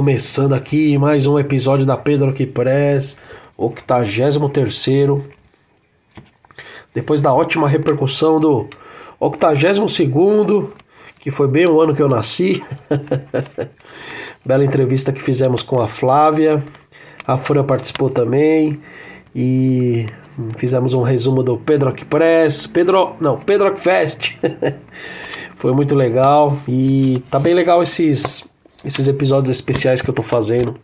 começando aqui mais um episódio da Pedro que Press, 83 Depois da ótima repercussão do 82 que foi bem o ano que eu nasci. Bela entrevista que fizemos com a Flávia. A Fran participou também e fizemos um resumo do Pedro Press, Pedro, não, Pedro Fest. foi muito legal e tá bem legal esses esses episódios especiais que eu tô fazendo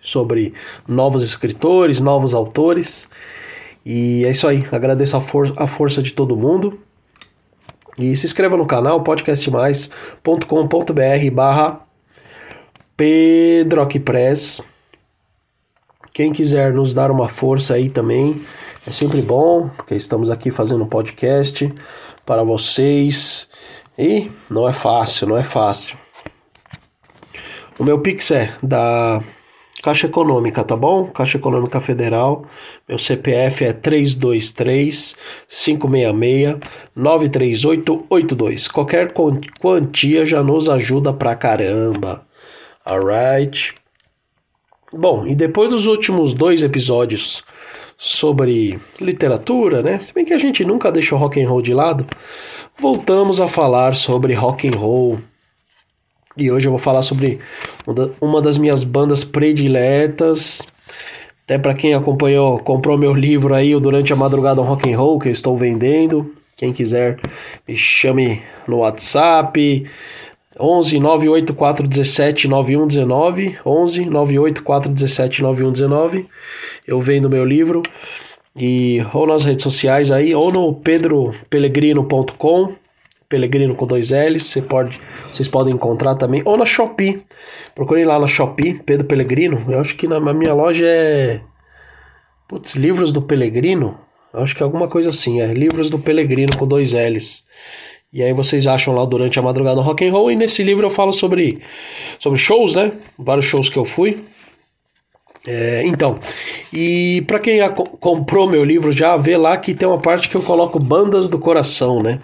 sobre novos escritores, novos autores. E é isso aí. Agradeço a, for a força de todo mundo. E se inscreva no canal podcastmais.com.br barra Pedroquepress. Quem quiser nos dar uma força aí também, é sempre bom, porque estamos aqui fazendo um podcast para vocês. E não é fácil, não é fácil. O meu Pix é da Caixa Econômica, tá bom? Caixa Econômica Federal. Meu CPF é 323 566 93882. Qualquer quantia já nos ajuda pra caramba. Alright. Bom, e depois dos últimos dois episódios sobre literatura, né? Se bem que a gente nunca deixa o rock and roll de lado, voltamos a falar sobre rock and roll e hoje eu vou falar sobre uma das minhas bandas prediletas. Até para quem acompanhou, comprou meu livro aí, Durante a Madrugada Rock and Roll, que eu estou vendendo. Quem quiser, me chame no WhatsApp. 11 98417 9119 11 98417 9119 eu vendo meu livro e ou nas redes sociais aí ou no pedropelegrino.com Pelegrino com dois L's, você pode, vocês podem encontrar também, ou na Shopee. Procurem lá na Shopee, Pedro Pelegrino. Eu acho que na minha loja é. Putz, livros do Pelegrino? Eu acho que é alguma coisa assim, é livros do Pelegrino com dois L's. E aí vocês acham lá durante a madrugada rock and roll e nesse livro eu falo sobre sobre shows, né? Vários shows que eu fui. É, então, e para quem comprou meu livro já vê lá que tem uma parte que eu coloco bandas do coração, né?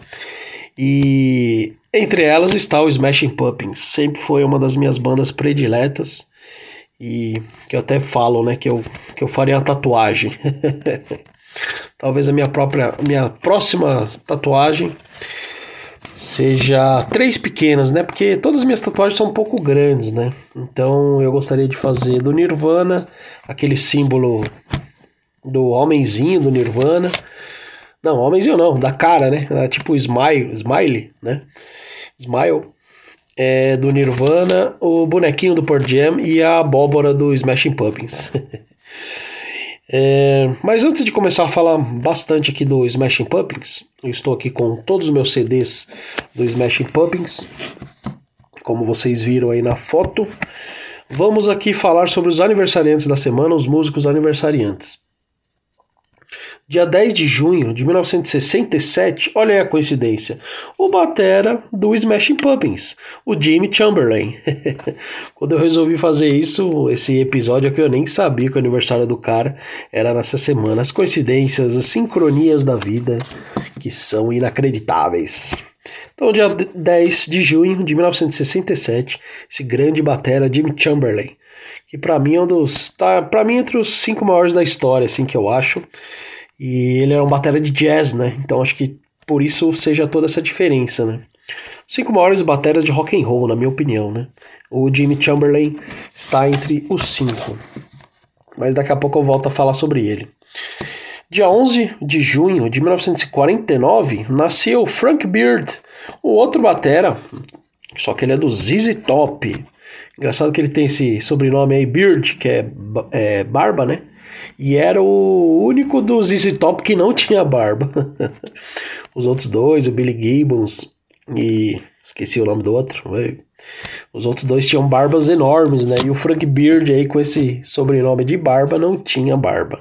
E entre elas está o Smashing Pumpkins, sempre foi uma das minhas bandas prediletas e que eu até falo, né, que eu, que eu faria uma tatuagem. Talvez a minha própria, minha próxima tatuagem seja três pequenas, né? Porque todas as minhas tatuagens são um pouco grandes, né? Então eu gostaria de fazer do Nirvana, aquele símbolo do homenzinho do Nirvana, não, homenzinho não, da cara, né? Tipo Smile, Smile, né? Smile. É, do Nirvana, o bonequinho do Pearl Jam e a abóbora do Smashing Pumpkins. é, mas antes de começar a falar bastante aqui do Smashing Pumpkins, eu estou aqui com todos os meus CDs do Smashing Pumpkins, como vocês viram aí na foto. Vamos aqui falar sobre os aniversariantes da semana, os músicos aniversariantes. Dia 10 de junho de 1967, olha aí a coincidência, o batera do Smashing Pumpkins, o Jimmy Chamberlain. Quando eu resolvi fazer isso, esse episódio aqui eu nem sabia que o aniversário do cara era nessa semana. As coincidências, as sincronias da vida que são inacreditáveis. Então, dia 10 de junho de 1967, esse grande batera Jimmy Chamberlain, que para mim é um dos, tá, para mim entre os cinco maiores da história, assim que eu acho. E ele era um batera de jazz, né? Então acho que por isso seja toda essa diferença, né? Cinco maiores bateras de rock and roll, na minha opinião, né? O Jimmy Chamberlain está entre os cinco. Mas daqui a pouco eu volto a falar sobre ele. Dia 11 de junho de 1949, nasceu Frank Beard, o outro batera, só que ele é do ZZ Top. Engraçado que ele tem esse sobrenome aí, Beard, que é, é barba, né? E era o único dos ZZ Top que não tinha barba. Os outros dois, o Billy Gibbons e. Esqueci o nome do outro. Os outros dois tinham barbas enormes, né? E o Frank Beard aí com esse sobrenome de barba não tinha barba.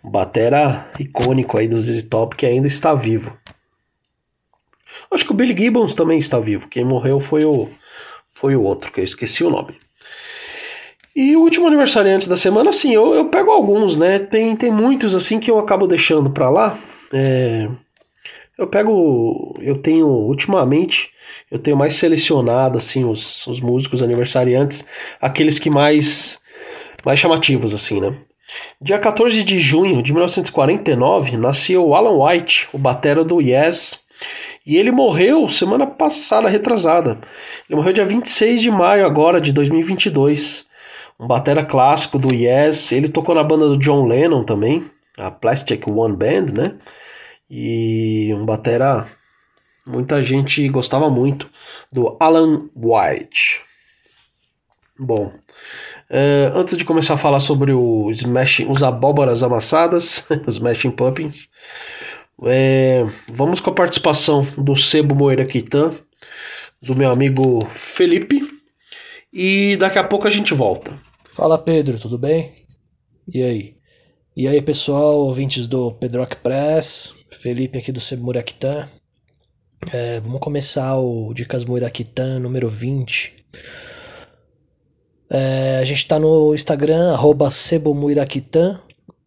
Batera icônico aí do ZZ Top que ainda está vivo. Acho que o Billy Gibbons também está vivo. Quem morreu foi o foi o outro, que eu esqueci o nome. E o último aniversariante da semana, assim, eu, eu pego alguns, né? Tem, tem muitos, assim, que eu acabo deixando pra lá. É, eu pego. Eu tenho, ultimamente, eu tenho mais selecionado, assim, os, os músicos aniversariantes, aqueles que mais. mais chamativos, assim, né? Dia 14 de junho de 1949, nasceu Alan White, o batera do Yes. E ele morreu semana passada, retrasada. Ele morreu dia 26 de maio agora, de 2022 um batera clássico do Yes. Ele tocou na banda do John Lennon também, a Plastic One Band, né? E um batera muita gente gostava muito do Alan White. Bom, é, antes de começar a falar sobre o Smash, os abóboras amassadas, os Smashing Pumpkins, é, vamos com a participação do Sebo Moeira do meu amigo Felipe, e daqui a pouco a gente volta. Fala Pedro, tudo bem? E aí? E aí pessoal, ouvintes do Pedrock Press, Felipe aqui do Sebmurakitan. É, vamos começar o Dicas Murakitan número 20. É, a gente está no Instagram, arroba Sebomurakitan,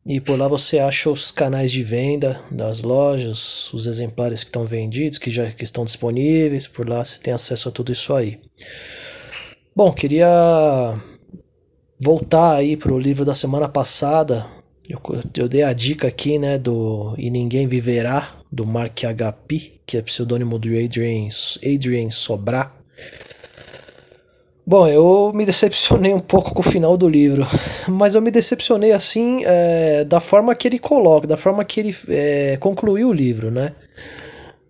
e por lá você acha os canais de venda das lojas, os exemplares que estão vendidos, que já que estão disponíveis, por lá você tem acesso a tudo isso aí. Bom, queria voltar aí pro livro da semana passada, eu, eu dei a dica aqui, né, do E Ninguém Viverá, do Mark HP, que é pseudônimo do Adrian, Adrian Sobrar. Bom, eu me decepcionei um pouco com o final do livro, mas eu me decepcionei assim é, da forma que ele coloca, da forma que ele é, concluiu o livro, né?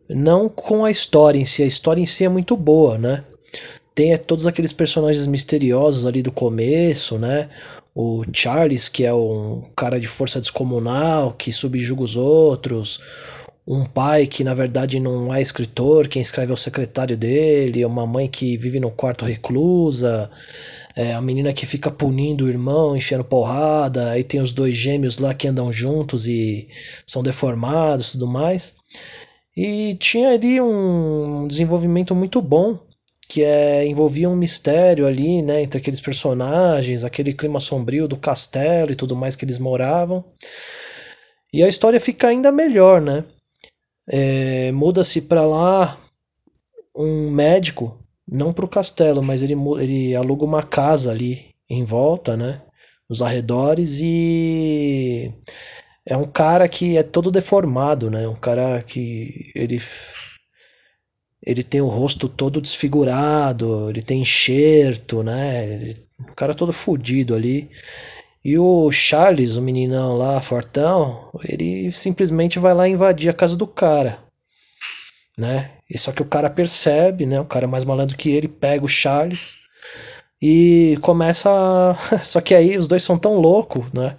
Não com a história em si, a história em si é muito boa, né? tem é, todos aqueles personagens misteriosos ali do começo, né? O Charles, que é um cara de força descomunal, que subjuga os outros. Um pai que na verdade não é escritor, quem escreve é o secretário dele. Uma mãe que vive no quarto reclusa. É, a menina que fica punindo o irmão, enfiando porrada. Aí tem os dois gêmeos lá que andam juntos e são deformados e tudo mais. E tinha ali um desenvolvimento muito bom que é, envolvia um mistério ali, né, entre aqueles personagens, aquele clima sombrio do castelo e tudo mais que eles moravam. E a história fica ainda melhor, né? É, Muda-se para lá um médico, não para o castelo, mas ele, ele aluga uma casa ali em volta, né? Nos arredores e é um cara que é todo deformado, né? Um cara que ele ele tem o rosto todo desfigurado, ele tem enxerto, né? O cara todo fudido ali. E o Charles, o meninão lá, fortão, ele simplesmente vai lá invadir a casa do cara, né? E só que o cara percebe, né? O cara é mais malandro que ele, pega o Charles e começa. A... só que aí os dois são tão loucos, né?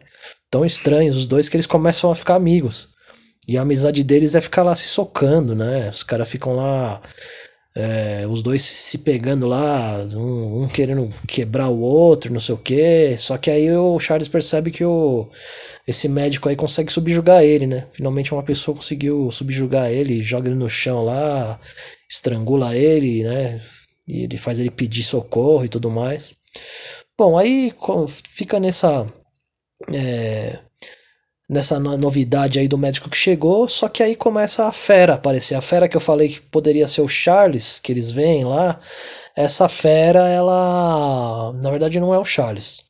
Tão estranhos os dois que eles começam a ficar amigos. E a amizade deles é ficar lá se socando, né? Os caras ficam lá É, os dois se pegando lá, um, um, querendo quebrar o outro, não sei o que. Só que aí o Charles percebe que o, esse médico aí consegue subjugar ele, né? Finalmente uma pessoa conseguiu subjugar ele, joga ele no chão lá, estrangula ele, né? E ele faz ele pedir socorro e tudo mais. Bom, aí fica nessa. É, nessa novidade aí do médico que chegou, só que aí começa a fera aparecer. A fera que eu falei que poderia ser o Charles, que eles veem lá, essa fera, ela na verdade não é o Charles.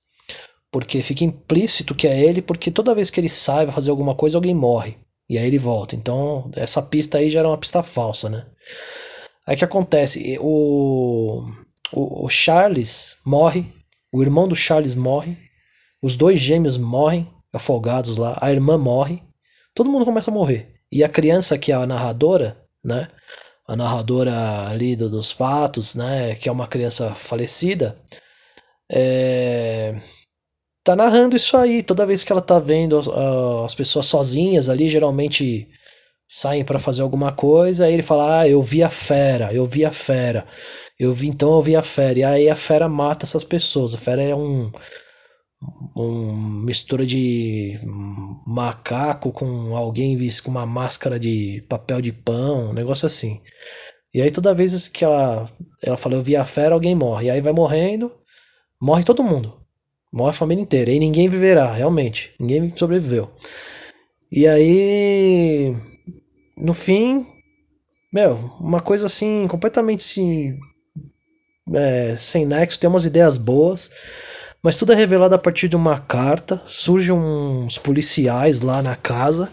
Porque fica implícito que é ele, porque toda vez que ele sai, vai fazer alguma coisa, alguém morre. E aí ele volta. Então, essa pista aí já era uma pista falsa, né? Aí que acontece? O, o, o Charles morre, o irmão do Charles morre, os dois gêmeos morrem, afogados lá, a irmã morre, todo mundo começa a morrer. E a criança, que é a narradora, né? A narradora ali do, dos fatos, né? Que é uma criança falecida, é, tá narrando isso aí. Toda vez que ela tá vendo as pessoas sozinhas ali, geralmente saem para fazer alguma coisa, aí ele fala: Ah, eu vi a fera, eu vi a fera. Eu vi, então eu vi a fera. E aí a fera mata essas pessoas. A fera é um um mistura de macaco com alguém com uma máscara de papel de pão, um negócio assim. E aí toda vez que ela ela fala eu vi a fera, alguém morre. E aí vai morrendo, morre todo mundo. Morre a família inteira. E ninguém viverá, realmente. Ninguém sobreviveu. E aí no fim, meu, uma coisa assim completamente assim, é, sem nexo, tem umas ideias boas mas tudo é revelado a partir de uma carta. Surgem uns policiais lá na casa,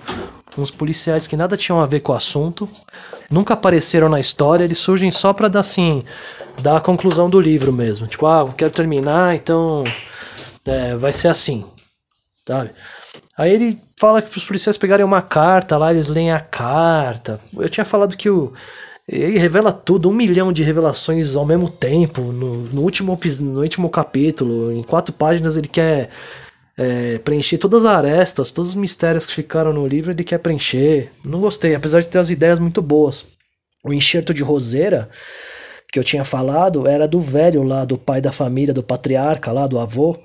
uns policiais que nada tinham a ver com o assunto, nunca apareceram na história, eles surgem só para dar assim, dar a conclusão do livro mesmo. Tipo, ah, quero terminar, então é, vai ser assim, sabe? Aí ele fala que os policiais pegarem uma carta lá, eles leem a carta. Eu tinha falado que o ele revela tudo, um milhão de revelações ao mesmo tempo. No, no último, no último capítulo, em quatro páginas, ele quer é, preencher todas as arestas, todos os mistérios que ficaram no livro, ele quer preencher. Não gostei, apesar de ter as ideias muito boas. O enxerto de roseira que eu tinha falado era do velho lá, do pai da família, do patriarca lá, do avô,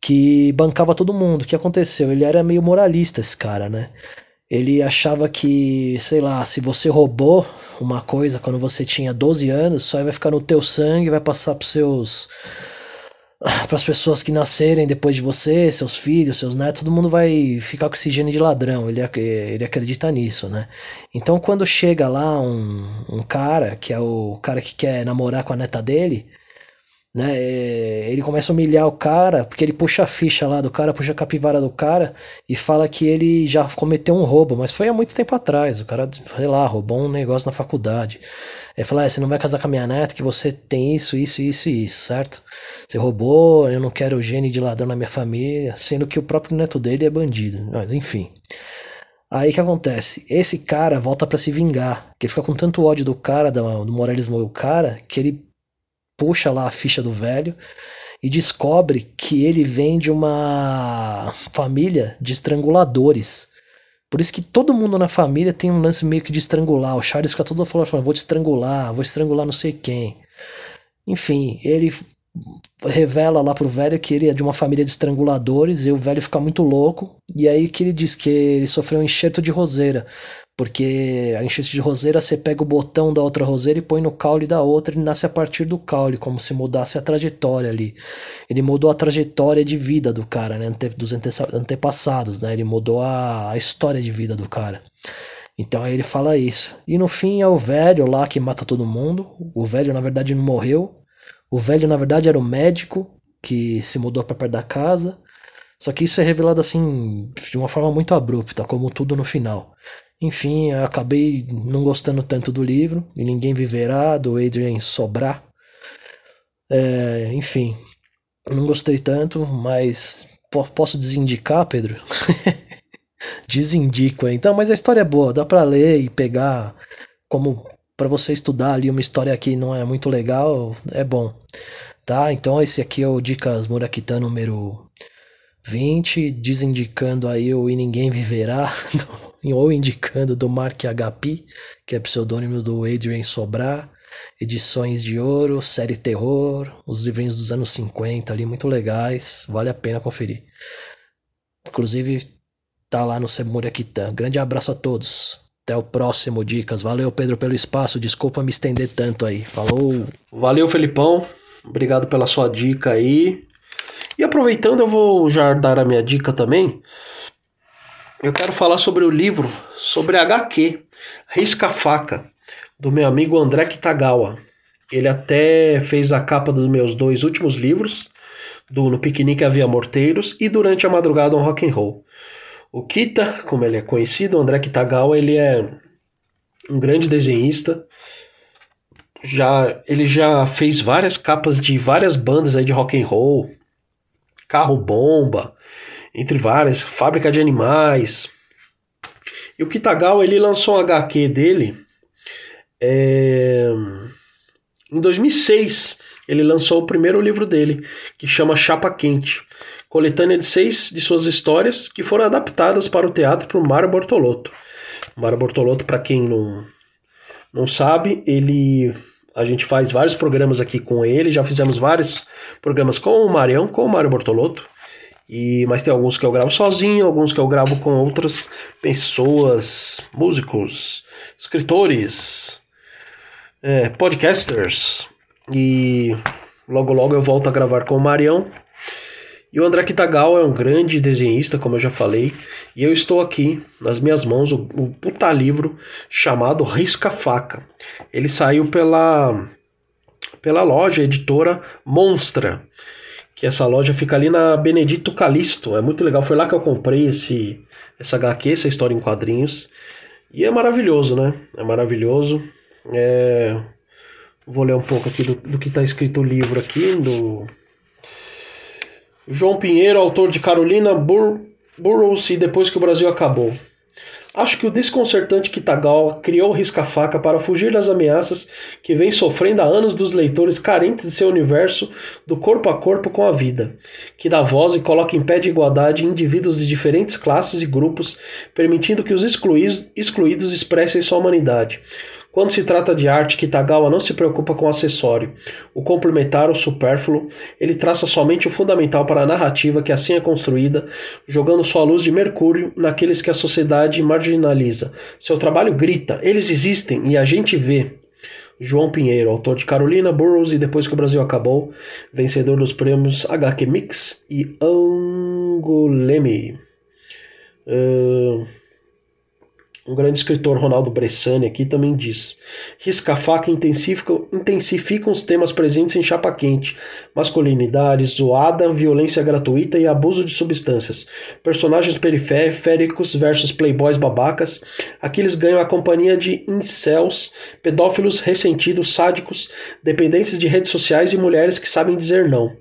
que bancava todo mundo. O que aconteceu? Ele era meio moralista, esse cara, né? Ele achava que, sei lá, se você roubou uma coisa quando você tinha 12 anos, só vai ficar no teu sangue, vai passar para seus para as pessoas que nascerem depois de você, seus filhos, seus netos, todo mundo vai ficar com esse gene de ladrão. Ele, ele acredita nisso, né? Então, quando chega lá um, um cara, que é o cara que quer namorar com a neta dele, né? É, ele começa a humilhar o cara, porque ele puxa a ficha lá do cara, puxa a capivara do cara e fala que ele já cometeu um roubo, mas foi há muito tempo atrás. O cara, sei lá, roubou um negócio na faculdade. Ele fala: ah, você não vai casar com a minha neta que você tem isso, isso, isso e isso, certo? Você roubou, eu não quero gene de ladrão na minha família, sendo que o próprio neto dele é bandido. Mas enfim. Aí que acontece? Esse cara volta para se vingar, que ele fica com tanto ódio do cara, do, do moralismo do cara, que ele puxa lá a ficha do velho e descobre que ele vem de uma família de estranguladores. Por isso que todo mundo na família tem um lance meio que de estrangular. O Charles fica todo falando, vou te estrangular, vou estrangular não sei quem. Enfim, ele revela lá pro velho que ele é de uma família de estranguladores e o velho fica muito louco. E aí que ele diz que ele sofreu um enxerto de roseira. Porque a enchente de roseira, você pega o botão da outra roseira e põe no caule da outra, ele nasce a partir do caule, como se mudasse a trajetória ali. Ele mudou a trajetória de vida do cara, né? Dos antepassados, né? Ele mudou a, a história de vida do cara. Então aí ele fala isso. E no fim é o velho lá que mata todo mundo. O velho, na verdade, não morreu. O velho, na verdade, era o médico que se mudou para perto da casa. Só que isso é revelado assim de uma forma muito abrupta, como tudo no final. Enfim, eu acabei não gostando tanto do livro, e Ninguém Viverá, do Adrian Sobrar. É, enfim, não gostei tanto, mas posso desindicar, Pedro? Desindico, então, mas a história é boa, dá para ler e pegar como para você estudar ali uma história que não é muito legal, é bom. Tá? Então esse aqui é o Dicas Murakita número 20, desindicando aí o E Ninguém Viverá, ou indicando do Mark HP, que é pseudônimo do Adrian Sobrar. edições de ouro, série terror, os livrinhos dos anos 50 ali, muito legais, vale a pena conferir. Inclusive, tá lá no Semuriaquitã. Grande abraço a todos. Até o próximo Dicas. Valeu, Pedro, pelo espaço. Desculpa me estender tanto aí. Falou. Valeu, Felipão. Obrigado pela sua dica aí. E aproveitando, eu vou já dar a minha dica também. Eu quero falar sobre o livro, sobre HQ, Risca Faca, do meu amigo André Kitagawa. Ele até fez a capa dos meus dois últimos livros, do No Piquenique Havia Morteiros e Durante a Madrugada um Rock and Roll. O Kita, como ele é conhecido, o André Kitagawa, ele é um grande desenhista. Já, ele já fez várias capas de várias bandas aí de rock and roll, Carro Bomba, entre várias, Fábrica de Animais. E o Kitagawa ele lançou um HQ dele é, em 2006. Ele lançou o primeiro livro dele, que chama Chapa Quente, coletânea de seis de suas histórias que foram adaptadas para o teatro por Mário Bortolotto. Mário Bortolotto, para quem não, não sabe, ele a gente faz vários programas aqui com ele, já fizemos vários programas com o Marião, com o Mário Bortolotto. E, mas tem alguns que eu gravo sozinho, alguns que eu gravo com outras pessoas, músicos, escritores, é, podcasters. E logo logo eu volto a gravar com o Marião. E o André Kitagawa é um grande desenhista, como eu já falei. E eu estou aqui, nas minhas mãos, o, o puta livro chamado Risca Faca. Ele saiu pela, pela loja editora Monstra que essa loja fica ali na Benedito Calixto. É muito legal. Foi lá que eu comprei esse essa HQ, essa história em quadrinhos. E é maravilhoso, né? É maravilhoso. É... Vou ler um pouco aqui do, do que está escrito o livro aqui, do João Pinheiro, autor de Carolina Bur Burroughs e Depois que o Brasil Acabou. Acho que o desconcertante Kitagawa criou o risca-faca para fugir das ameaças que vem sofrendo há anos dos leitores carentes de seu universo do corpo a corpo com a vida, que dá voz e coloca em pé de igualdade indivíduos de diferentes classes e grupos, permitindo que os excluídos, excluídos expressem sua humanidade. Quando se trata de arte, Kitagawa não se preocupa com o acessório, o complementar, o supérfluo, ele traça somente o fundamental para a narrativa que assim é construída, jogando sua luz de mercúrio naqueles que a sociedade marginaliza. Seu trabalho grita, eles existem e a gente vê. João Pinheiro, autor de Carolina Burroughs e Depois que o Brasil Acabou, vencedor dos prêmios HQ Mix e Angoleme. Uh... Um grande escritor, Ronaldo Bressani, aqui também diz: risca-faca intensifica, intensifica os temas presentes em Chapa Quente: masculinidade, zoada, violência gratuita e abuso de substâncias. Personagens periféricos versus playboys babacas. Aqui eles ganham a companhia de incels, pedófilos ressentidos, sádicos, dependentes de redes sociais e mulheres que sabem dizer não.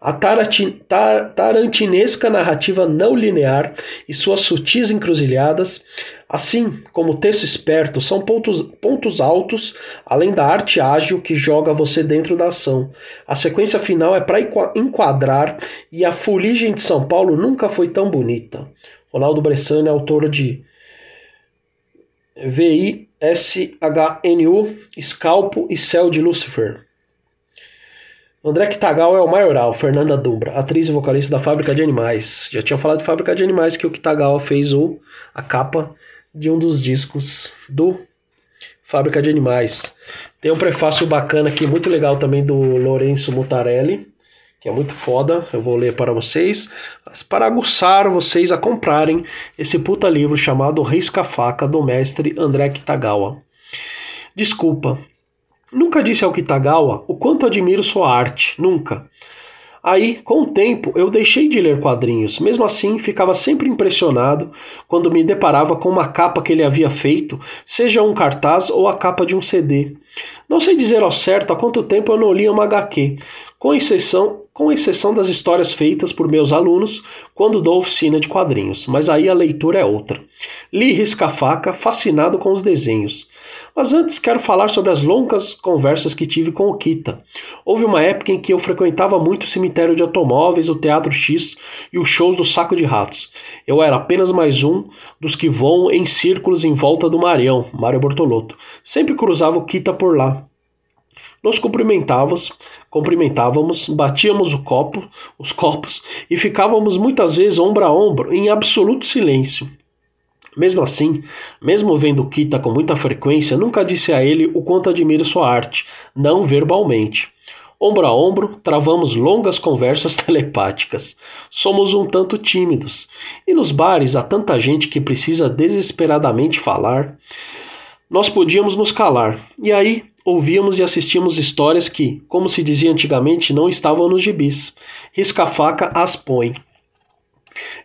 A tarantinesca narrativa não linear e suas sutis encruzilhadas Assim como o texto esperto são pontos, pontos altos, além da arte ágil que joga você dentro da ação. A sequência final é para enquadrar e a fuligem de São Paulo nunca foi tão bonita. Ronaldo Bressani é autor de VISHNU, Scalpo e Céu de Lúcifer. André Kitagal é o maioral, Fernanda Dumbra, atriz e vocalista da Fábrica de Animais. Já tinha falado de Fábrica de Animais que o Kitagal fez o, a capa de um dos discos do Fábrica de Animais. Tem um prefácio bacana aqui, muito legal também do Lourenço Mutarelli, que é muito foda, eu vou ler para vocês, para aguçar vocês a comprarem esse puta livro chamado Risca-Faca, do mestre André Kitagawa. Desculpa, nunca disse ao Kitagawa o quanto admiro sua arte, nunca. Aí, com o tempo, eu deixei de ler quadrinhos. Mesmo assim, ficava sempre impressionado quando me deparava com uma capa que ele havia feito, seja um cartaz ou a capa de um CD. Não sei dizer ao certo há quanto tempo eu não li uma HQ, com exceção, com exceção das histórias feitas por meus alunos quando dou oficina de quadrinhos, mas aí a leitura é outra. Li risca-faca, fascinado com os desenhos. Mas antes quero falar sobre as longas conversas que tive com o Kita. Houve uma época em que eu frequentava muito o cemitério de automóveis, o Teatro X e os shows do Saco de Ratos. Eu era apenas mais um dos que voam em círculos em volta do Marião, Mário Bortolotto. Sempre cruzava o Kita por lá. Nos cumprimentávamos, cumprimentávamos, batíamos o copo, os copos e ficávamos muitas vezes ombro a ombro em absoluto silêncio. Mesmo assim, mesmo vendo Kita com muita frequência, nunca disse a ele o quanto admiro sua arte, não verbalmente. Ombro a ombro, travamos longas conversas telepáticas. Somos um tanto tímidos. E nos bares há tanta gente que precisa desesperadamente falar. Nós podíamos nos calar. E aí ouvíamos e assistíamos histórias que, como se dizia antigamente, não estavam nos gibis. Risca-faca as põe.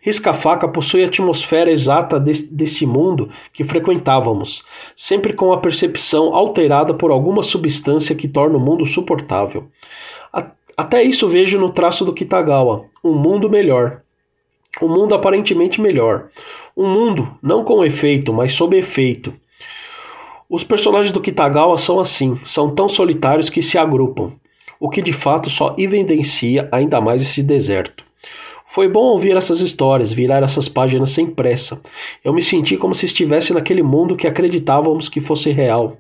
Risca-faca possui a atmosfera exata de, desse mundo que frequentávamos, sempre com a percepção alterada por alguma substância que torna o mundo suportável. A, até isso vejo no traço do Kitagawa, um mundo melhor. Um mundo aparentemente melhor. Um mundo não com efeito, mas sob efeito. Os personagens do Kitagawa são assim, são tão solitários que se agrupam, o que de fato só evidencia ainda mais esse deserto. Foi bom ouvir essas histórias, virar essas páginas sem pressa. Eu me senti como se estivesse naquele mundo que acreditávamos que fosse real.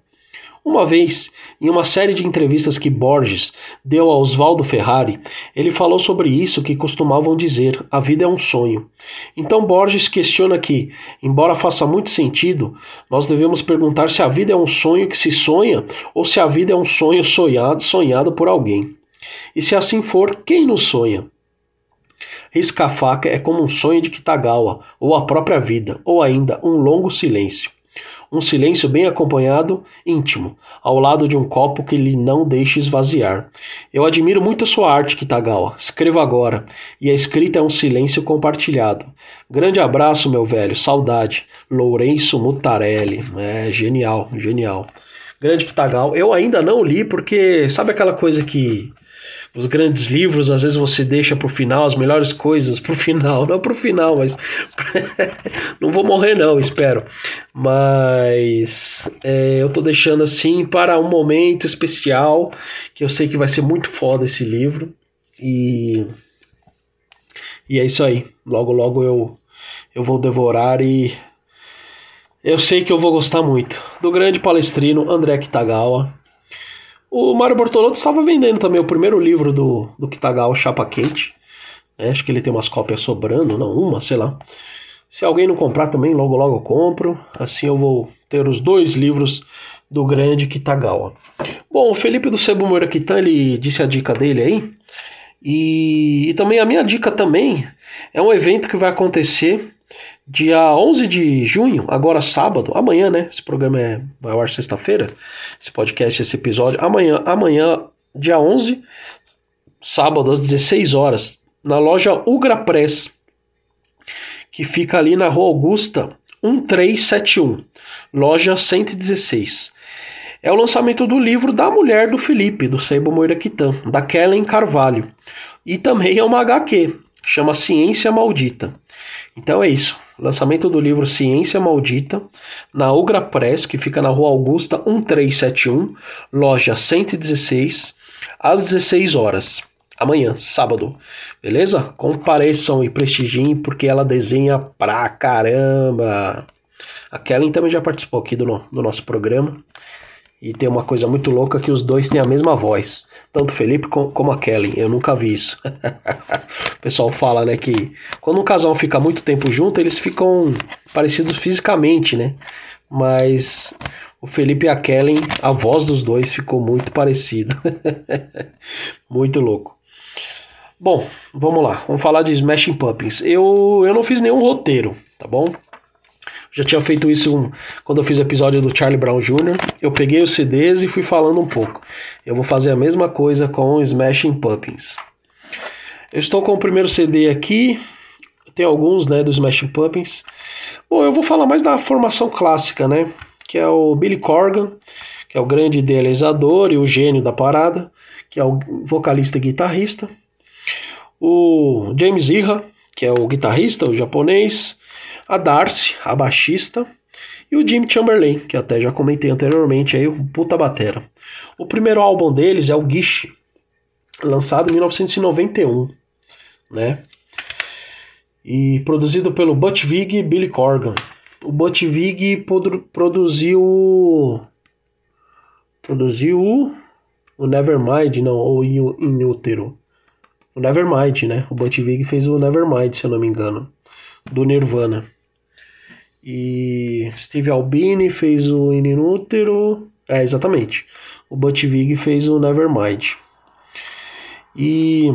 Uma vez, em uma série de entrevistas que Borges deu a Oswaldo Ferrari, ele falou sobre isso que costumavam dizer: a vida é um sonho. Então Borges questiona que, embora faça muito sentido, nós devemos perguntar se a vida é um sonho que se sonha ou se a vida é um sonho sonhado, sonhado por alguém. E se assim for, quem nos sonha? Risca-faca é como um sonho de Kitagawa, ou a própria vida, ou ainda um longo silêncio. Um silêncio bem acompanhado, íntimo, ao lado de um copo que lhe não deixe esvaziar. Eu admiro muito a sua arte, Kitagawa. Escreva agora. E a escrita é um silêncio compartilhado. Grande abraço, meu velho. Saudade. Lourenço Mutarelli. É genial, genial. Grande Kitagawa. Eu ainda não li porque sabe aquela coisa que os grandes livros, às vezes você deixa pro final as melhores coisas pro final, não pro final, mas não vou morrer não, espero. Mas é, eu tô deixando assim para um momento especial que eu sei que vai ser muito foda esse livro e e é isso aí. Logo logo eu eu vou devorar e eu sei que eu vou gostar muito do grande palestrino André Kitagawa o Mário Bortolotto estava vendendo também o primeiro livro do, do Kitagawa, Chapa Quente. É, acho que ele tem umas cópias sobrando, não uma, sei lá. Se alguém não comprar também, logo logo eu compro. Assim eu vou ter os dois livros do grande Kitagawa. Bom, o Felipe do Sebo Moura Kitan, ele disse a dica dele aí. E, e também a minha dica também é um evento que vai acontecer Dia 11 de junho, agora sábado, amanhã, né? Esse programa é, ao ar sexta-feira, esse podcast, esse episódio. Amanhã, amanhã, dia 11, sábado, às 16 horas, na loja Ugra Press, que fica ali na Rua Augusta 1371, loja 116. É o lançamento do livro da mulher do Felipe, do Seibo Moira Kitan, da Kellen Carvalho. E também é uma HQ, chama Ciência Maldita. Então é isso. Lançamento do livro Ciência Maldita, na Ugra Press, que fica na Rua Augusta 1371, loja 116, às 16 horas. Amanhã, sábado. Beleza? Compareçam e prestigiem, porque ela desenha pra caramba. A Kellen também já participou aqui do, do nosso programa. E tem uma coisa muito louca que os dois têm a mesma voz. Tanto o Felipe como a Kelly. Eu nunca vi isso. o pessoal fala, né, que quando um casal fica muito tempo junto, eles ficam parecidos fisicamente, né? Mas o Felipe e a Kellen, a voz dos dois ficou muito parecida. muito louco. Bom, vamos lá. Vamos falar de Smashing Pumpkins. Eu, eu não fiz nenhum roteiro, tá bom? Já tinha feito isso um, quando eu fiz o episódio do Charlie Brown Jr. Eu peguei os CDs e fui falando um pouco. Eu vou fazer a mesma coisa com Smashing Pumpkins. Eu estou com o primeiro CD aqui. Tem alguns, né, do Smashing Pumpkins. Bom, eu vou falar mais da formação clássica, né? Que é o Billy Corgan, que é o grande idealizador e o gênio da parada, que é o vocalista e guitarrista. O James Iha, que é o guitarrista, o japonês a Darcy, a baixista, e o Jim Chamberlain, que até já comentei anteriormente, aí, o puta batera. O primeiro álbum deles é o Gish, lançado em 1991, né? E produzido pelo Butch Vig e Billy Corgan. O Butch Vig produziu produziu O Nevermind, não, ou In Utero. O Nevermind, né? O Butch Vig fez o Nevermind, se eu não me engano. Do Nirvana. E Steve Albini fez o In Utero. É, exatamente. O Butch Vig fez o Nevermind. E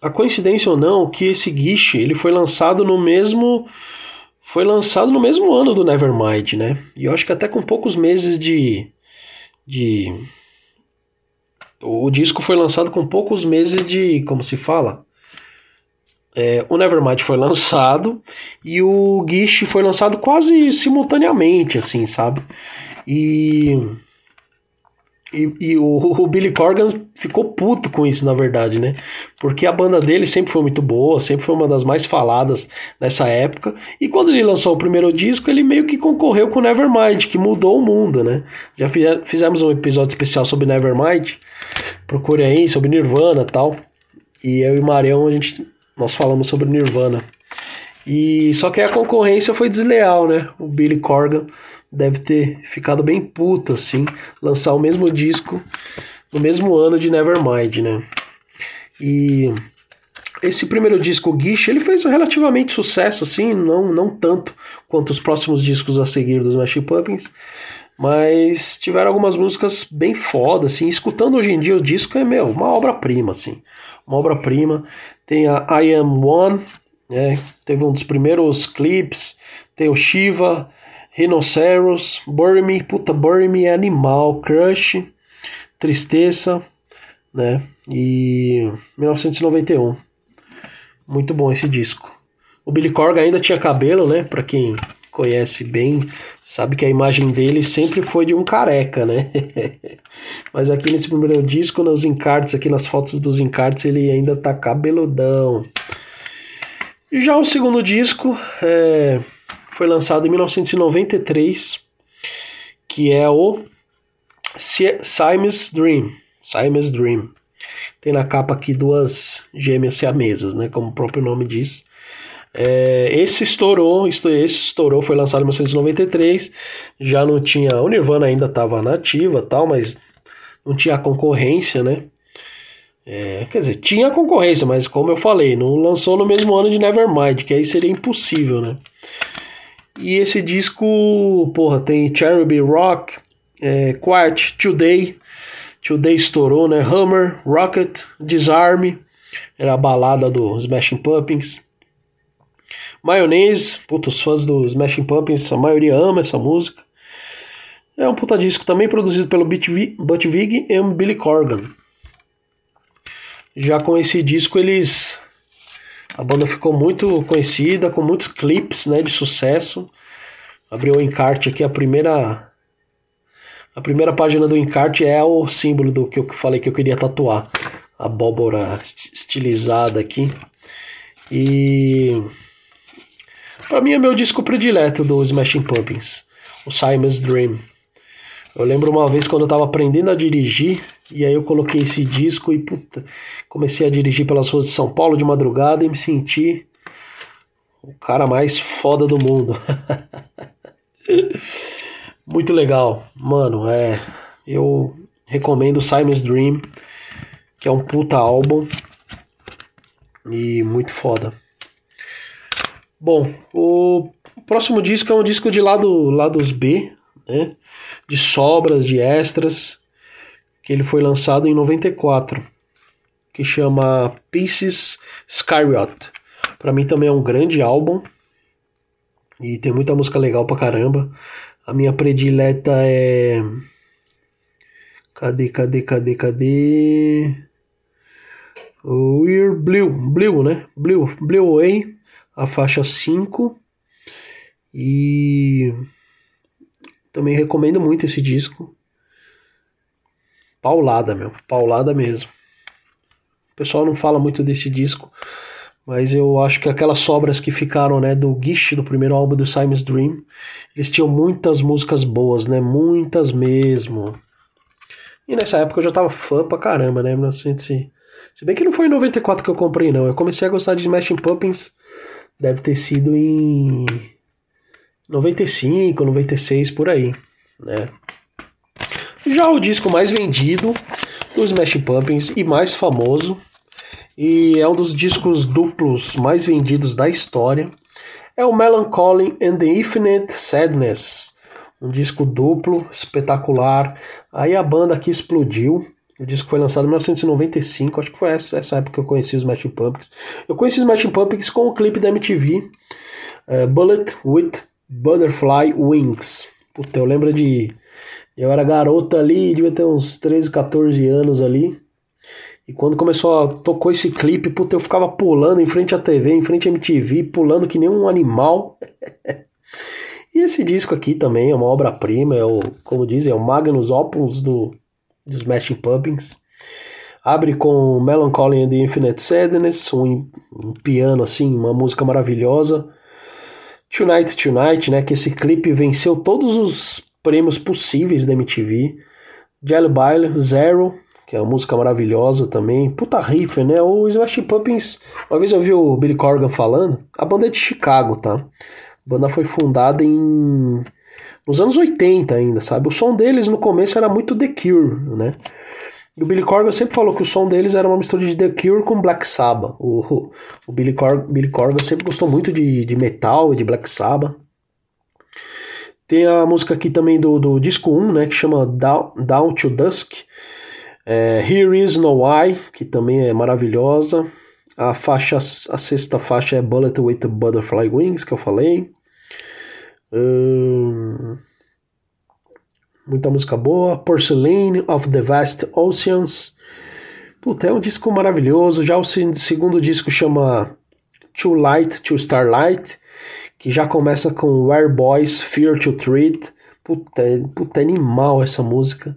a coincidência ou não, que esse Guiche, ele foi lançado no mesmo foi lançado no mesmo ano do Nevermind, né? E eu acho que até com poucos meses de de o disco foi lançado com poucos meses de, como se fala, é, o Nevermind foi lançado e o Gish foi lançado quase simultaneamente, assim, sabe? E e, e o, o, Billy Corgan ficou puto com isso, na verdade, né? Porque a banda dele sempre foi muito boa, sempre foi uma das mais faladas nessa época. E quando ele lançou o primeiro disco, ele meio que concorreu com Nevermind, que mudou o mundo, né? Já fizemos um episódio especial sobre Nevermind. Procure aí, sobre Nirvana tal. E eu e o Marião, a gente, nós falamos sobre Nirvana. E só que a concorrência foi desleal, né? O Billy Corgan deve ter ficado bem puto, assim, lançar o mesmo disco no mesmo ano de Nevermind, né? E esse primeiro disco, Guiche, ele fez relativamente sucesso, assim, não, não tanto quanto os próximos discos a seguir dos Smashing Pumpkins, mas tiveram algumas músicas bem foda, assim, escutando hoje em dia o disco é, meu, uma obra-prima, assim, uma obra-prima. Tem a I Am One, né, teve um dos primeiros clipes, tem o Shiva, Rhinoceros, Bury Me, puta, Bury Me é animal, Crush, Tristeza, né? E 1991. Muito bom esse disco. O Billy Corgan ainda tinha cabelo, né? Pra quem conhece bem, sabe que a imagem dele sempre foi de um careca, né? Mas aqui nesse primeiro disco, nos encartes, aqui nas fotos dos encartes, ele ainda tá cabeludão. Já o segundo disco, é, foi lançado em 1993, que é o Simon's Dream. Simon's Dream. Tem na capa aqui duas gêmeas siamesas, né, como o próprio nome diz. É, esse estourou, esse estourou, foi lançado em 1993. Já não tinha. O Nirvana ainda estava nativa tal, mas não tinha concorrência, né? É, quer dizer, tinha concorrência, mas como eu falei, não lançou no mesmo ano de Nevermind, que aí seria impossível, né? E esse disco, porra, tem Cherubim Rock, é, Quiet, Today, Today estourou, né? Hammer, Rocket, Disarm, era a balada do Smashing Pumpkins. Mayonnaise, puta, os fãs do Smashing Pumpkins, a maioria ama essa música. É um puta disco também produzido pelo Butch Vig e Billy Corgan. Já com esse disco eles a banda ficou muito conhecida, com muitos clipes né, de sucesso. Abriu o encarte aqui, a primeira. A primeira página do encarte é o símbolo do que eu falei que eu queria tatuar. A abóbora estilizada aqui. E. Pra mim é meu disco predileto do Smashing Pumpkins. O Simon's Dream. Eu lembro uma vez quando eu tava aprendendo a dirigir, e aí eu coloquei esse disco e puta, comecei a dirigir pelas ruas de São Paulo de madrugada e me senti o cara mais foda do mundo. Muito legal, mano. É, eu recomendo Simon's Dream, que é um puta álbum e muito foda. Bom, o próximo disco é um disco de lado, lados B, né? de sobras, de extras, que ele foi lançado em 94, que chama Pieces Skyriot. Para mim também é um grande álbum e tem muita música legal pra caramba. A minha predileta é Cadê, cadê, cadê, cadê? We're Blue, Blue, né? Blue, Blue Way, a faixa 5. E também recomendo muito esse disco. Paulada, meu. Paulada mesmo. O pessoal não fala muito desse disco, mas eu acho que aquelas sobras que ficaram, né, do Gish, do primeiro álbum do Simon's Dream, eles tinham muitas músicas boas, né? Muitas mesmo. E nessa época eu já tava fã pra caramba, né? 1900 Se bem que não foi em 94 que eu comprei, não. Eu comecei a gostar de Smashing Pumpkins, deve ter sido em 95, 96 por aí, né? Já o disco mais vendido dos Smash Pumpkins e mais famoso, e é um dos discos duplos mais vendidos da história, é o Melancholy and the Infinite Sadness, um disco duplo, espetacular. Aí a banda aqui explodiu. O disco foi lançado em 1995, acho que foi essa, essa época que eu conheci os Smashing Pumpkins. Eu conheci os Smashing Pumpkins com o clipe da MTV, uh, eh, Bullet with Butterfly Wings. Puta, eu lembro de. Eu era garota ali, devia ter uns 13, 14 anos ali. E quando começou a tocou esse clipe, puta, eu ficava pulando em frente à TV, em frente à MTV, pulando que nem um animal. e esse disco aqui também é uma obra-prima, é o, como dizem, é o Magnus Opus do, dos Smashing Pumpkins. Abre com Melancholy and the Infinite Sadness, um, um piano assim, uma música maravilhosa. Tonight Tonight, né, que esse clipe venceu todos os prêmios possíveis da MTV. Jelly Bile, Zero, que é uma música maravilhosa também. Puta riff, né? O Smash Pumpkins, uma vez eu vi o Billy Corgan falando, a banda é de Chicago, tá? A banda foi fundada em nos anos 80 ainda, sabe? O som deles no começo era muito The Cure, né? E o Billy Corgan sempre falou que o som deles era uma mistura de The Cure com Black Sabbath. O, o Billy, Cor Billy Corgan sempre gostou muito de, de metal e de Black Sabbath. Tem a música aqui também do, do disco 1, né? Que chama Down, Down to Dusk. É, Here Is No Why, que também é maravilhosa. A faixa, a sexta faixa é Bullet with Butterfly Wings, que eu falei. Muita música boa. Porcelain of the Vast Oceans. Puta, é um disco maravilhoso. Já o segundo disco chama Too Light to Starlight, que já começa com Where Boys Fear to Treat. Puta, é, puta, é animal essa música.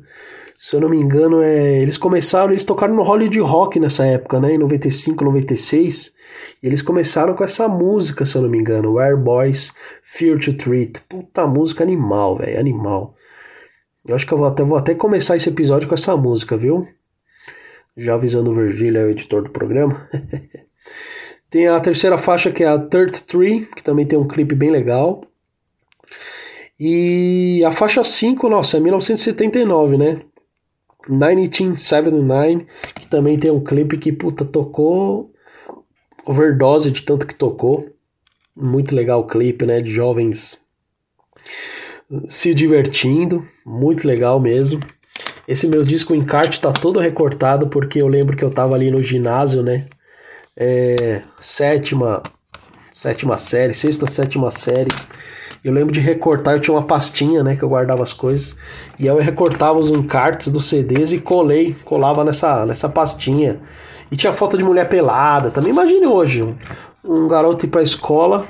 Se eu não me engano, é, eles começaram, eles tocaram no Hollywood Rock nessa época, né? Em 95, 96. E eles começaram com essa música, se eu não me engano, Where Boys Fear to Treat. Puta música animal, velho, animal. Eu acho que eu vou até, vou até começar esse episódio com essa música, viu? Já avisando o Virgílio, é o editor do programa. tem a terceira faixa que é a 33, que também tem um clipe bem legal. E a faixa 5, nossa, é 1979, né? 1979, que também tem um clipe que, puta, tocou overdose de tanto que tocou. Muito legal o clipe, né? De jovens se divertindo, muito legal mesmo. Esse meu disco encarte tá todo recortado porque eu lembro que eu tava ali no ginásio, né? É, sétima, sétima série, sexta, sétima série. Eu lembro de recortar, eu tinha uma pastinha, né, que eu guardava as coisas, e eu recortava os encartes dos CDs e colei, colava nessa, nessa pastinha. E tinha foto de mulher pelada, também imagine hoje, um, um garoto ir pra escola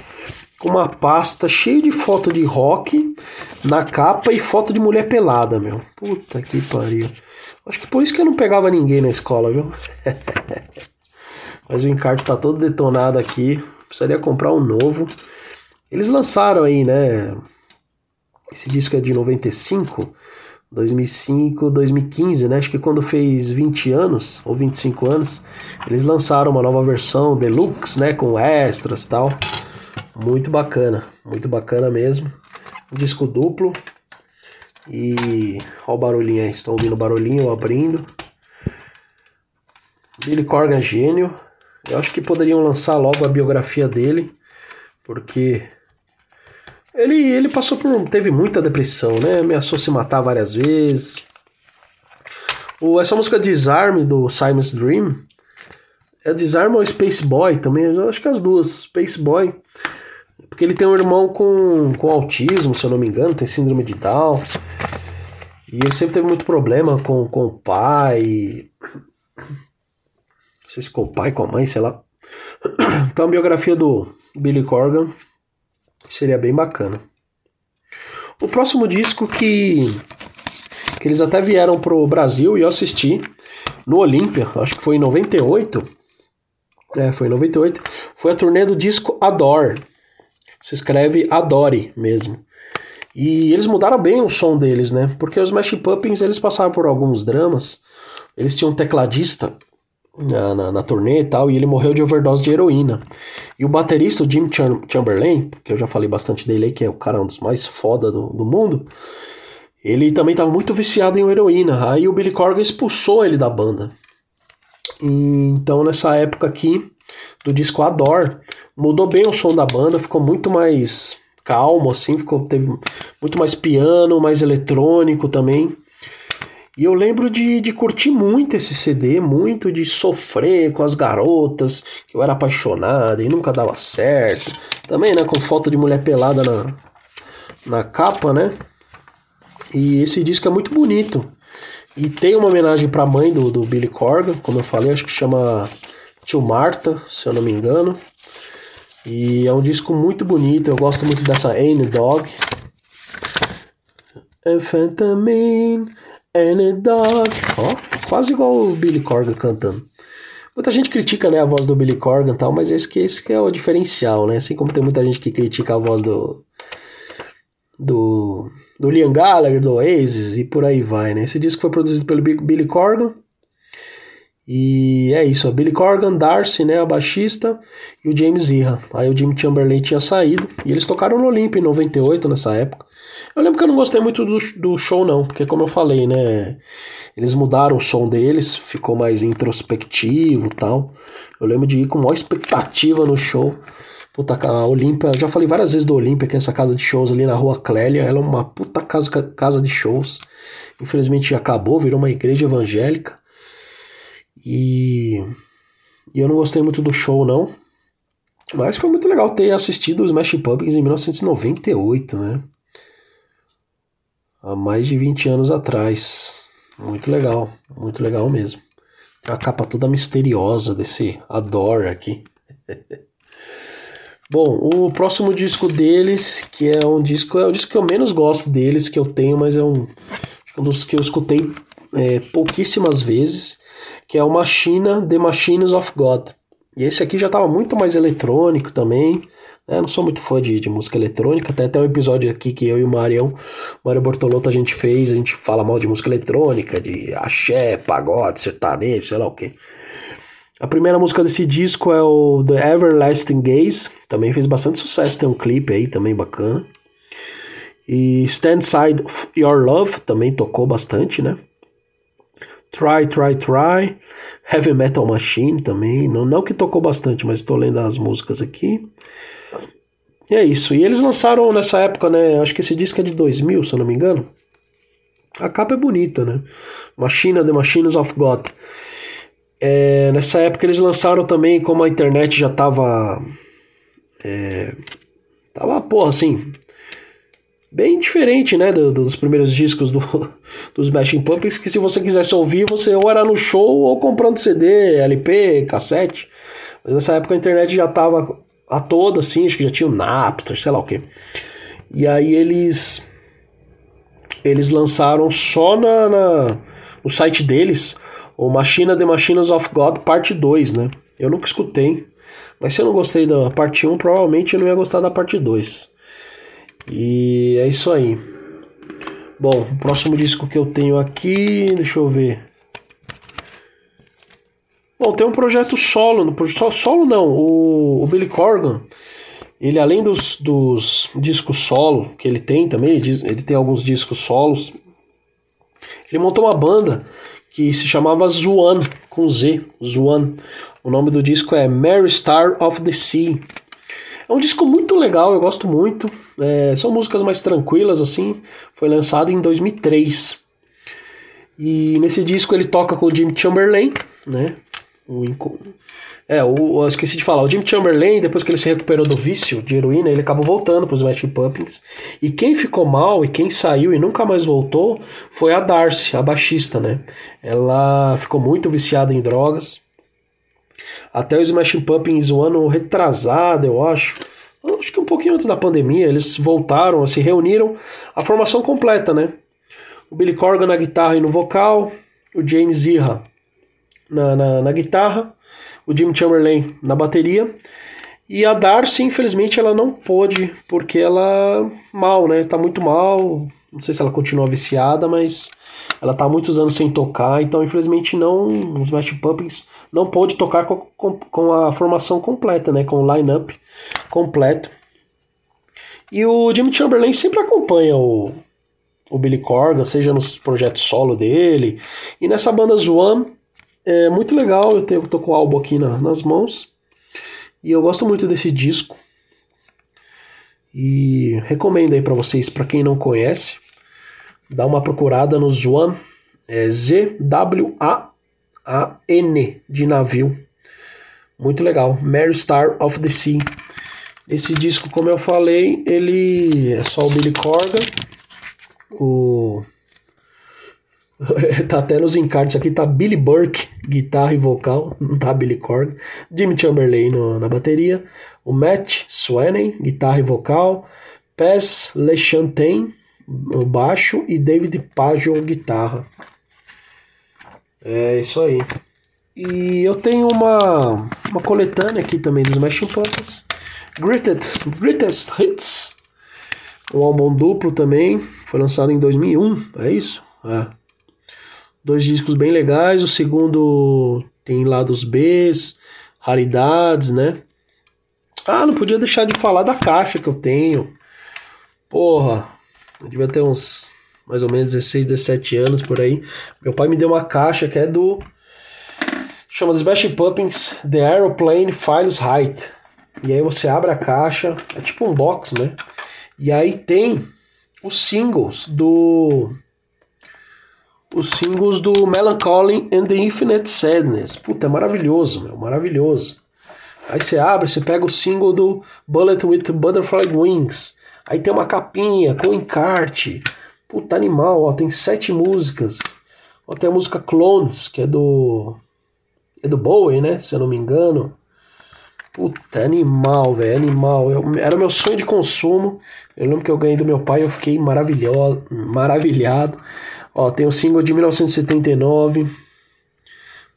com uma pasta cheia de foto de rock na capa e foto de mulher pelada, meu. Puta que pariu. Acho que por isso que eu não pegava ninguém na escola, viu? Mas o encarte tá todo detonado aqui. Precisaria comprar um novo. Eles lançaram aí, né? Esse disco é de 95, 2005, 2015, né? Acho que quando fez 20 anos ou 25 anos, eles lançaram uma nova versão deluxe, né? Com extras e tal. Muito bacana, muito bacana mesmo. Um disco duplo. E olha o barulhinho aí, estão ouvindo o barulhinho abrindo. Billy Corgan gênio. Eu acho que poderiam lançar logo a biografia dele, porque ele, ele passou por. teve muita depressão, né? Ameaçou se matar várias vezes. O, essa música Disarm do Simon's Dream. É Disarm ou Space Boy também? Eu acho que as duas. Space Boy. Porque ele tem um irmão com, com autismo, se eu não me engano, tem síndrome de Down. E ele sempre teve muito problema com, com o pai. Não sei se com o pai, com a mãe, sei lá. Então a biografia do Billy Corgan seria bem bacana. O próximo disco que, que eles até vieram pro Brasil e eu assisti no Olímpia, acho que foi em 98. É, foi em 98. Foi a turnê do disco Adore se escreve Adore mesmo. E eles mudaram bem o som deles, né? Porque os Smash Pumpkins, eles passaram por alguns dramas. Eles tinham um tecladista na, na, na, turnê e tal, e ele morreu de overdose de heroína. E o baterista, o Jim Chamberlain, que eu já falei bastante dele aí, que é o cara um dos mais foda do, do mundo, ele também estava muito viciado em heroína. Aí o Billy Corgan expulsou ele da banda. Então nessa época aqui do disco Adore, mudou bem o som da banda, ficou muito mais calmo assim, ficou teve muito mais piano, mais eletrônico também. E eu lembro de, de curtir muito esse CD, muito de sofrer com as garotas, que eu era apaixonado e nunca dava certo. Também, né, com foto de mulher pelada na, na capa, né? E esse disco é muito bonito. E tem uma homenagem para a mãe do, do Billy Corgan, como eu falei, acho que chama Tio Marta, se eu não me engano. E é um disco muito bonito, eu gosto muito dessa Ain't Dog. Amphetamine, Ain't Dog. Ó, quase igual o Billy Corgan cantando. Muita gente critica né, a voz do Billy Corgan e tal, mas esse que, esse que é o diferencial, né? Assim como tem muita gente que critica a voz do. do. do Liam Gallagher, do Oasis e por aí vai, né? Esse disco foi produzido pelo Billy Corgan e é isso, Billy Corgan, Darcy, né, a baixista, e o James Iha. Aí o Jimmy Chamberlain tinha saído, e eles tocaram no Olympia em 98, nessa época. Eu lembro que eu não gostei muito do, do show, não, porque como eu falei, né, eles mudaram o som deles, ficou mais introspectivo tal. Eu lembro de ir com maior expectativa no show. Puta, a Olímpia, já falei várias vezes do Olímpia, que é essa casa de shows ali na rua Clélia, ela é uma puta casa, casa de shows. Infelizmente acabou, virou uma igreja evangélica. E, e eu não gostei muito do show, não. Mas foi muito legal ter assistido os Smashing Pumpkins em 1998, né? Há mais de 20 anos atrás. Muito legal, muito legal mesmo. A capa toda misteriosa desse Adore aqui. Bom, o próximo disco deles, que é um disco, é o disco que eu menos gosto deles, que eu tenho, mas é um, um dos que eu escutei é, pouquíssimas vezes, que é o Machina The Machines of God. E esse aqui já estava muito mais eletrônico também. Né? Não sou muito fã de, de música eletrônica. Até até um episódio aqui que eu e o Marião, Mário Bortolotto, a gente fez. A gente fala mal de música eletrônica, de axé, pagode, sertanejo, sei lá o que. A primeira música desse disco é o The Everlasting Gaze. Também fez bastante sucesso. Tem um clipe aí também bacana. E Stand Side Your Love também tocou bastante, né? Try, Try, Try, Heavy Metal Machine também, não, não que tocou bastante, mas estou lendo as músicas aqui. E é isso. E eles lançaram nessa época, né? Acho que esse disco é de 2000, se eu não me engano. A capa é bonita, né? Machina, The Machines of God. É, nessa época eles lançaram também, como a internet já tava. É, tava, porra, assim bem diferente, né, do, dos primeiros discos do, dos Smashing Pumpkins, que se você quisesse ouvir, você ou era no show ou comprando CD, LP, cassete. Mas nessa época a internet já tava a toda, assim, acho que já tinha o Napster, sei lá o que. E aí eles eles lançaram só na, na, no site deles o Machina The Machines of God parte 2, né? Eu nunca escutei, mas se eu não gostei da parte 1, provavelmente eu não ia gostar da parte 2. E é isso aí. Bom, o próximo disco que eu tenho aqui, deixa eu ver. Bom, tem um projeto solo, só solo não, o, o Billy Corgan, ele além dos, dos discos solo que ele tem também, ele tem alguns discos solos, ele montou uma banda que se chamava Zuan, com Z, Zuan. O nome do disco é Mary Star of the Sea. É um disco muito legal, eu gosto muito. É, são músicas mais tranquilas, assim. Foi lançado em 2003. E nesse disco ele toca com o Jim Chamberlain, né? O, é, o, eu esqueci de falar. O Jim Chamberlain, depois que ele se recuperou do vício de heroína, ele acabou voltando para os Smashing Pumpkins. E quem ficou mal e quem saiu e nunca mais voltou foi a Darcy, a baixista, né? Ela ficou muito viciada em drogas. Até o Smashing Pumpkins o ano retrasado, eu acho. Acho que um pouquinho antes da pandemia, eles voltaram, se reuniram, a formação completa, né? O Billy Corgan na guitarra e no vocal, o James Iha na, na, na guitarra, o Jim Chamberlain na bateria. E a Darcy, infelizmente, ela não pôde, porque ela mal, né? Tá muito mal. Não sei se ela continua viciada, mas ela tá há muitos anos sem tocar, então infelizmente não, os Smash Pumpkins não pôde tocar com, com, com, a formação completa, né, com o line-up completo. E o Jimmy Chamberlain sempre acompanha o, o Billy Corgan, seja nos projetos solo dele. E nessa banda Swan, é muito legal. Eu, tenho, tô com o álbum aqui na, nas mãos. E eu gosto muito desse disco. E recomendo aí para vocês, para quem não conhece, dá uma procurada no Zwan, é Z-W-A-A-N de navio. Muito legal. Mary Star of the Sea. Esse disco, como eu falei, ele é só o Billy Corgan. O tá até nos encartes aqui, tá Billy Burke, guitarra e vocal, não tá Billy Corgan. Jimmy Chamberlain no, na bateria. O Matt Sweeney, guitarra e vocal. Pez LeChantain, o baixo. E David Pageon, guitarra. É isso aí. E eu tenho uma, uma coletânea aqui também dos Smashing Pumpkins. Greatest, Greatest Hits. Um álbum duplo também. Foi lançado em 2001, é isso? É. Dois discos bem legais. O segundo tem lados B, raridades, né? Ah, não podia deixar de falar da caixa que eu tenho. Porra, eu devia ter uns mais ou menos 16, 17 anos por aí. Meu pai me deu uma caixa que é do. Chama The Smashing Pumpkins The Aeroplane Files Height. E aí você abre a caixa, é tipo um box, né? E aí tem os singles do os singles do Melancholy and the Infinite Sadness. Puta, é maravilhoso, meu, maravilhoso. Aí você abre, você pega o single do Bullet with Butterfly Wings. Aí tem uma capinha com encarte. Puta animal, ó, tem sete músicas. Ó, tem a música Clones, que é do. É do Bowie, né? Se eu não me engano. Puta, animal, velho, animal. Eu, era meu sonho de consumo. Eu lembro que eu ganhei do meu pai, eu fiquei maravilhoso, maravilhado. Ó, tem o single de 1979.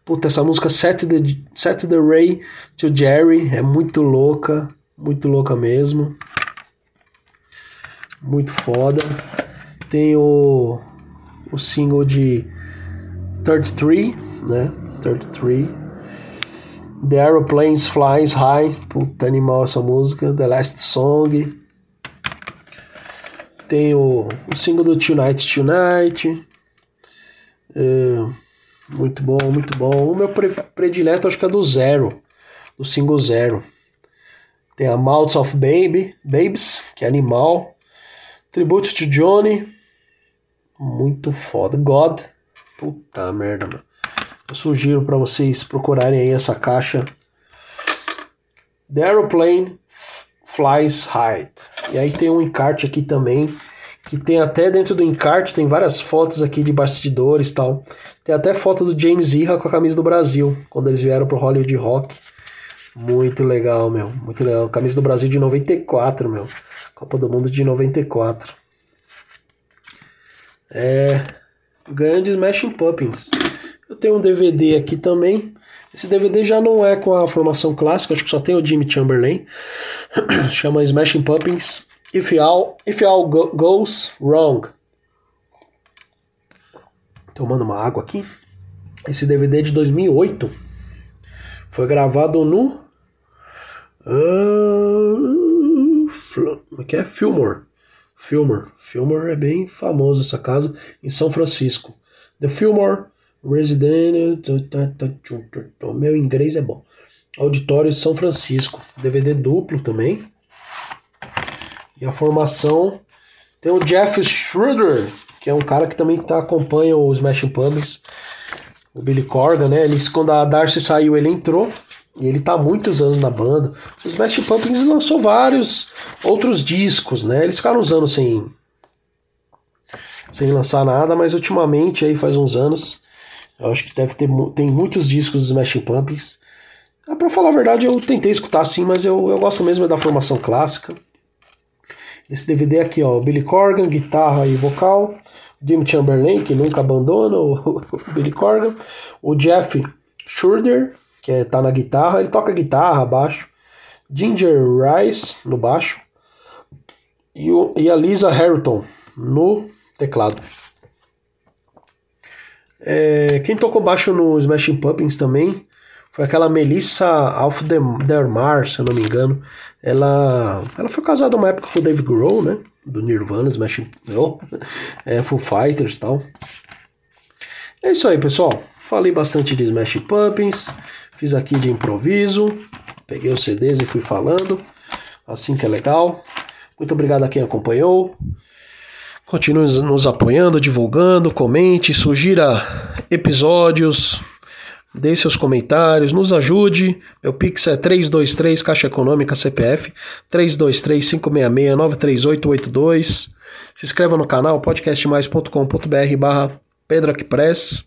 Puta, essa música Set the, Set the Ray to Jerry é muito louca. Muito louca mesmo. Muito foda. Tem o, o single de 33, né? 33. The Aeroplanes Flies High. Puta animal essa música. The Last Song. Tem o, o single do Tonight Tonight. É, muito bom, muito bom. O meu predileto acho que é do Zero, do single Zero. Tem a Mouths of Baby, Babes, que é animal. Tribute to Johnny, muito foda. God, puta merda, mano. Eu sugiro para vocês procurarem aí essa caixa. The Aeroplane Flies High. E aí tem um encarte aqui também que tem até dentro do encarte, tem várias fotos aqui de bastidores tal. Tem até foto do James Irra com a camisa do Brasil, quando eles vieram pro Hollywood Rock. Muito legal, meu. Muito legal. Camisa do Brasil de 94, meu. Copa do Mundo de 94. É. Grande Smashing Pumpkins. Eu tenho um DVD aqui também. Esse DVD já não é com a formação clássica, acho que só tem o Jimmy Chamberlain. Chama Smashing Pumpkins If All, if all go, Goes Wrong. Tomando uma água aqui. Esse DVD de 2008 foi gravado no. Uh, que é Fillmore. Fillmore. Fillmore é bem famoso essa casa em São Francisco. The Fillmore Resident. Meu inglês é bom. Auditório de São Francisco. DVD duplo também. E a formação tem o Jeff Schroeder, que é um cara que também tá, acompanha os Smashing Pumpkins. O Billy Corgan, né? Ele, quando a Darcy saiu, ele entrou. E ele tá há muitos anos na banda. Os Smashing Pumpkins lançou vários outros discos, né? Eles ficaram uns anos sem, sem lançar nada, mas ultimamente, aí faz uns anos, eu acho que deve ter tem muitos discos dos Smashing Pumpkins. Ah, pra falar a verdade, eu tentei escutar sim, mas eu, eu gosto mesmo da formação clássica. Esse DVD aqui, ó, Billy Corgan, guitarra e vocal, Jim Chamberlain, que nunca abandona o, Billy Corgan, o Jeff Schurder, que é, tá na guitarra, ele toca guitarra, baixo, Ginger Rice no baixo. E, o, e a Lisa Harrington no teclado. É, quem tocou baixo no Smashing Pumpkins também foi aquela Melissa Auf der Mar, se eu não me engano. Ela, ela foi casada uma época com o Dave Grohl, né? do Nirvana, Smash, oh, é, Foo Fighters e tal. É isso aí, pessoal. Falei bastante de Smash Pumpkins, fiz aqui de improviso, peguei os CDs e fui falando, assim que é legal. Muito obrigado a quem acompanhou. Continue nos apoiando, divulgando, comente, sugira episódios, deixe seus comentários, nos ajude. Meu Pix é 323 Caixa Econômica CPF 323 566 93882. Se inscreva no canal podcastmais.com.br barra Pedro Press.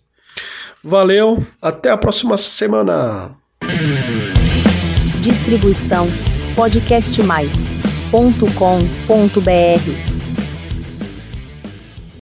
Valeu, até a próxima semana. Distribuição podcastmais.com.br